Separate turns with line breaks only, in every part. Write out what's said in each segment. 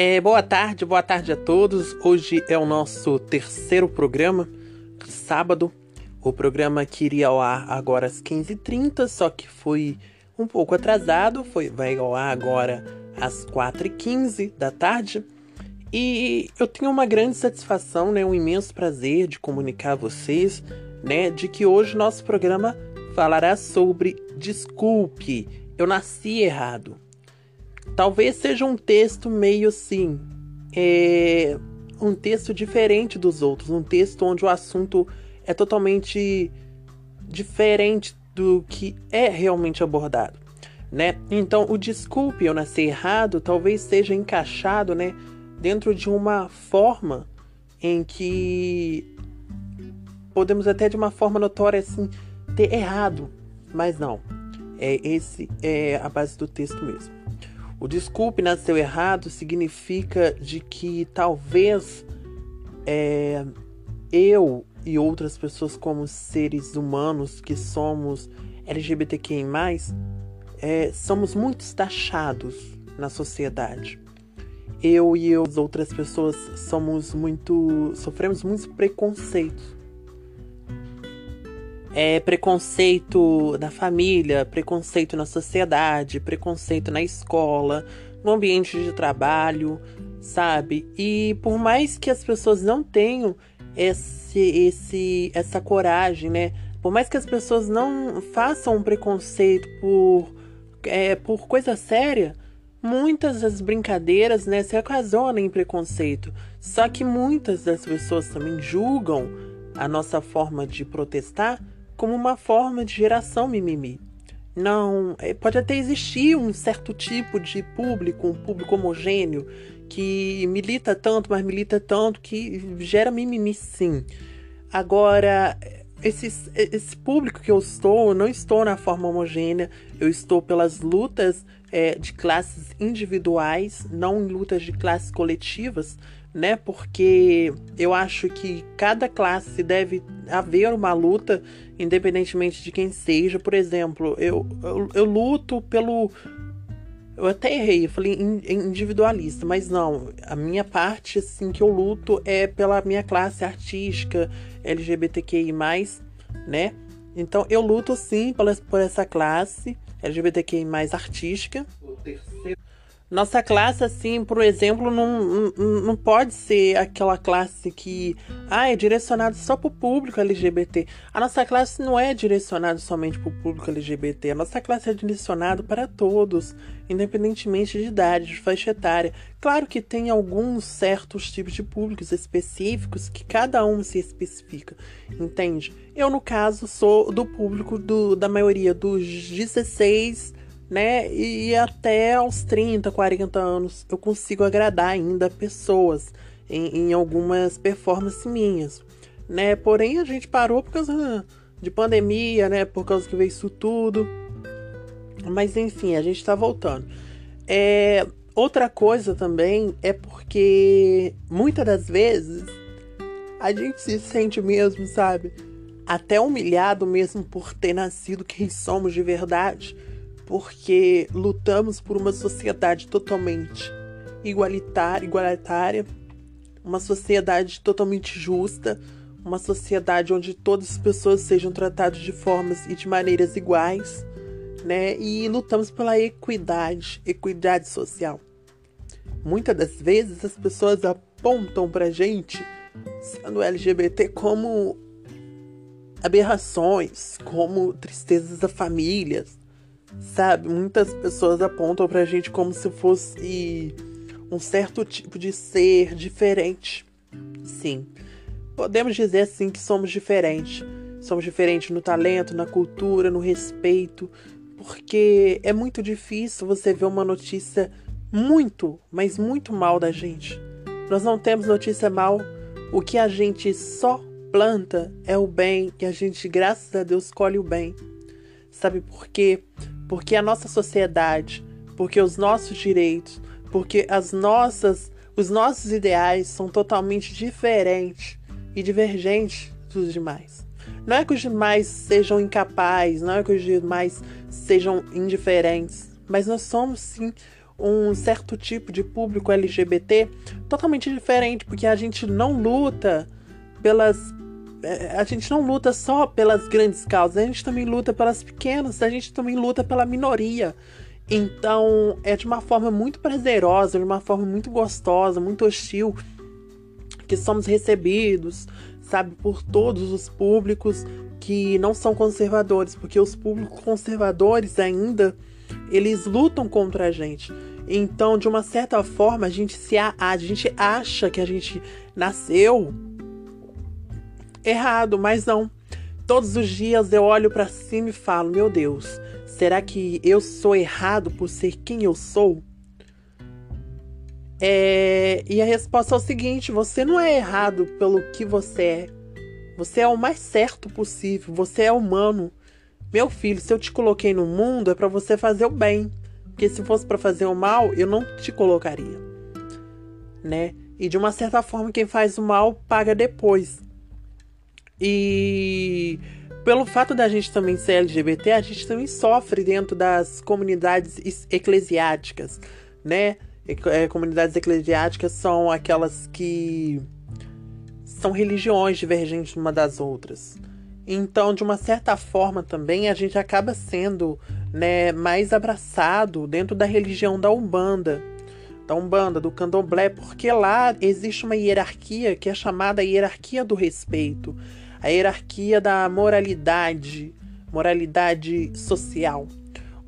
É, boa tarde, boa tarde a todos. Hoje é o nosso terceiro programa, sábado. O programa que iria ao ar agora às 15h30, só que foi um pouco atrasado, foi, vai ao ar agora às 4h15 da tarde. E eu tenho uma grande satisfação, né, um imenso prazer de comunicar a vocês, né, de que hoje nosso programa falará sobre desculpe, eu nasci errado. Talvez seja um texto meio assim, é, um texto diferente dos outros, um texto onde o assunto é totalmente diferente do que é realmente abordado, né? Então, o desculpe eu nascer errado talvez seja encaixado, né, dentro de uma forma em que podemos até de uma forma notória assim ter errado, mas não. É esse é a base do texto mesmo. O desculpe nasceu errado significa de que talvez é, eu e outras pessoas como seres humanos que somos LGBTQI+, é, somos muito taxados na sociedade. Eu e as outras pessoas somos muito. sofremos muitos preconceitos é, preconceito na família, preconceito na sociedade, preconceito na escola, no ambiente de trabalho, sabe? E por mais que as pessoas não tenham esse, esse, essa coragem, né? Por mais que as pessoas não façam um preconceito por, é, por coisa séria, muitas das brincadeiras né, se ocasionam em preconceito. Só que muitas das pessoas também julgam a nossa forma de protestar como uma forma de geração mimimi. Não, é, pode até existir um certo tipo de público, um público homogêneo, que milita tanto, mas milita tanto que gera mimimi sim. Agora, esse, esse público que eu estou, eu não estou na forma homogênea, eu estou pelas lutas é, de classes individuais, não em lutas de classes coletivas, né? Porque eu acho que cada classe deve haver uma luta, independentemente de quem seja. Por exemplo, eu, eu, eu luto pelo. Eu até errei, eu falei individualista, mas não. A minha parte, assim, que eu luto é pela minha classe artística, LGBTQI, né? Então eu luto sim por, essa classe LGBTQI artística. Nossa classe, assim, por exemplo, não, não, não pode ser aquela classe que ah, é direcionada só para o público LGBT. A nossa classe não é direcionada somente para o público LGBT. A nossa classe é direcionada para todos, independentemente de idade, de faixa etária. Claro que tem alguns certos tipos de públicos específicos que cada um se especifica, entende? Eu, no caso, sou do público do, da maioria dos 16 né? E até aos 30, 40 anos eu consigo agradar ainda pessoas em, em algumas performances minhas, né? Porém a gente parou por causa de pandemia, né? Por causa que veio isso tudo. Mas enfim, a gente tá voltando. É, outra coisa também é porque muitas das vezes a gente se sente mesmo, sabe? Até humilhado mesmo por ter nascido quem somos de verdade porque lutamos por uma sociedade totalmente igualitária, igualitária, uma sociedade totalmente justa, uma sociedade onde todas as pessoas sejam tratadas de formas e de maneiras iguais, né? E lutamos pela equidade, equidade social. Muitas das vezes as pessoas apontam pra gente, sendo LGBT, como aberrações, como tristezas da famílias, Sabe, muitas pessoas apontam pra gente como se fosse um certo tipo de ser diferente. Sim, podemos dizer assim que somos diferentes. Somos diferentes no talento, na cultura, no respeito, porque é muito difícil você ver uma notícia muito, mas muito mal da gente. Nós não temos notícia mal. O que a gente só planta é o bem e a gente, graças a Deus, colhe o bem. Sabe por quê? Porque a nossa sociedade, porque os nossos direitos, porque as nossas, os nossos ideais são totalmente diferentes e divergentes dos demais. Não é que os demais sejam incapazes, não é que os demais sejam indiferentes, mas nós somos sim um certo tipo de público LGBT totalmente diferente, porque a gente não luta pelas a gente não luta só pelas grandes causas, a gente também luta pelas pequenas, a gente também luta pela minoria. Então, é de uma forma muito prazerosa, de uma forma muito gostosa, muito hostil, que somos recebidos, sabe, por todos os públicos que não são conservadores, porque os públicos conservadores ainda eles lutam contra a gente. Então, de uma certa forma, a gente se a, a gente acha que a gente nasceu errado, mas não. Todos os dias eu olho para cima e falo: "Meu Deus, será que eu sou errado por ser quem eu sou?" É... E a resposta é o seguinte: você não é errado pelo que você é. Você é o mais certo possível. Você é humano. Meu filho, se eu te coloquei no mundo é para você fazer o bem. Porque se fosse para fazer o mal, eu não te colocaria. Né? E de uma certa forma, quem faz o mal paga depois. E pelo fato da gente também ser LGBT, a gente também sofre dentro das comunidades eclesiásticas, né? É, comunidades eclesiásticas são aquelas que são religiões divergentes uma das outras. Então, de uma certa forma também, a gente acaba sendo né, mais abraçado dentro da religião da Umbanda, da Umbanda, do Candomblé, porque lá existe uma hierarquia que é chamada hierarquia do respeito a hierarquia da moralidade, moralidade social.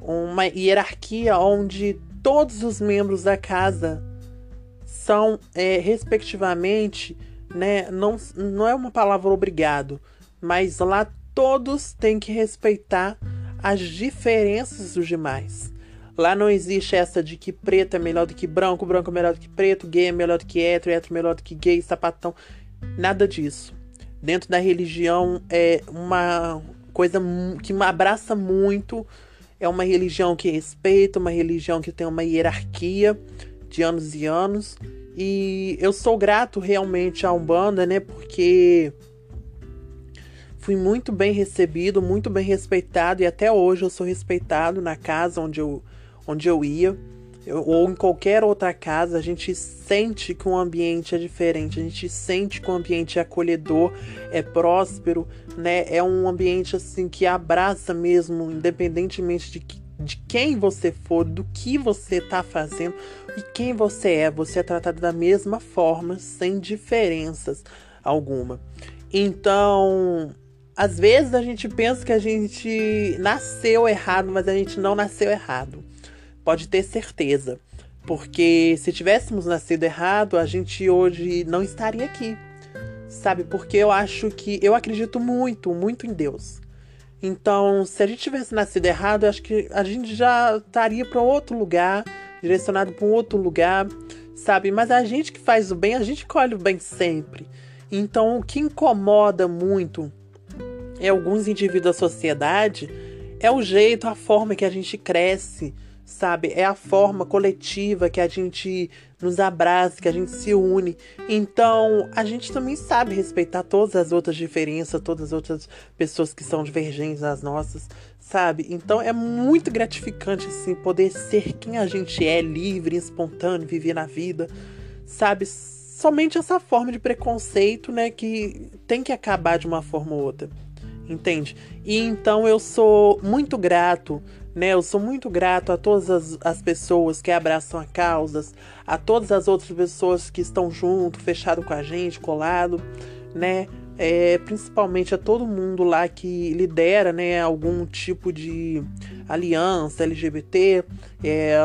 Uma hierarquia onde todos os membros da casa são, é, respectivamente, né, não, não é uma palavra obrigado, mas lá todos têm que respeitar as diferenças dos demais. Lá não existe essa de que preto é melhor do que branco, branco é melhor do que preto, gay é melhor do que hétero, hétero é melhor do que gay, sapatão. Nada disso dentro da religião é uma coisa que me abraça muito. É uma religião que respeita, uma religião que tem uma hierarquia de anos e anos. E eu sou grato realmente à Umbanda, né? Porque fui muito bem recebido, muito bem respeitado e até hoje eu sou respeitado na casa onde eu, onde eu ia ou em qualquer outra casa, a gente sente que o ambiente é diferente, a gente sente que o ambiente é acolhedor, é próspero, né? É um ambiente assim que abraça mesmo, independentemente de, de quem você for, do que você está fazendo e quem você é. Você é tratado da mesma forma, sem diferenças alguma. Então, às vezes a gente pensa que a gente nasceu errado, mas a gente não nasceu errado. Pode ter certeza. Porque se tivéssemos nascido errado, a gente hoje não estaria aqui. Sabe? Porque eu acho que. Eu acredito muito, muito em Deus. Então, se a gente tivesse nascido errado, acho que a gente já estaria para outro lugar, direcionado para um outro lugar, sabe? Mas a gente que faz o bem, a gente colhe o bem sempre. Então, o que incomoda muito é alguns indivíduos da sociedade é o jeito, a forma que a gente cresce sabe? É a forma coletiva que a gente nos abraça, que a gente se une. Então, a gente também sabe respeitar todas as outras diferenças, todas as outras pessoas que são divergentes às nossas, sabe? Então, é muito gratificante, assim, poder ser quem a gente é, livre, espontâneo, viver na vida, sabe? Somente essa forma de preconceito, né, que tem que acabar de uma forma ou outra entende? E então eu sou muito grato, né? Eu sou muito grato a todas as, as pessoas que abraçam a causas, a todas as outras pessoas que estão junto, fechado com a gente, colado, né? É, principalmente a todo mundo lá que lidera, né, algum tipo de aliança LGBT, é,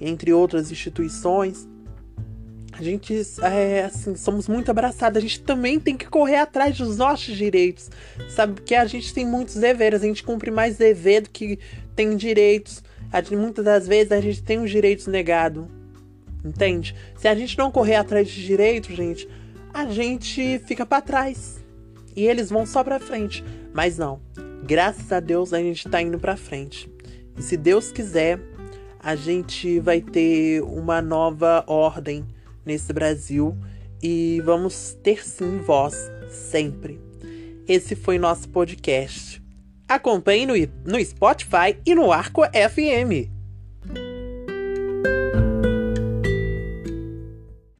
entre outras instituições. A gente, é, assim, somos muito abraçados. A gente também tem que correr atrás dos nossos direitos, sabe? Porque a gente tem muitos deveres. A gente cumpre mais dever do que tem direitos. Gente, muitas das vezes a gente tem os direitos negados, entende? Se a gente não correr atrás de direitos, gente, a gente fica para trás. E eles vão só para frente. Mas não. Graças a Deus a gente tá indo para frente. E se Deus quiser, a gente vai ter uma nova ordem nesse Brasil e vamos ter sim voz sempre. Esse foi nosso podcast. Acompanhe no, no Spotify e no Arco FM.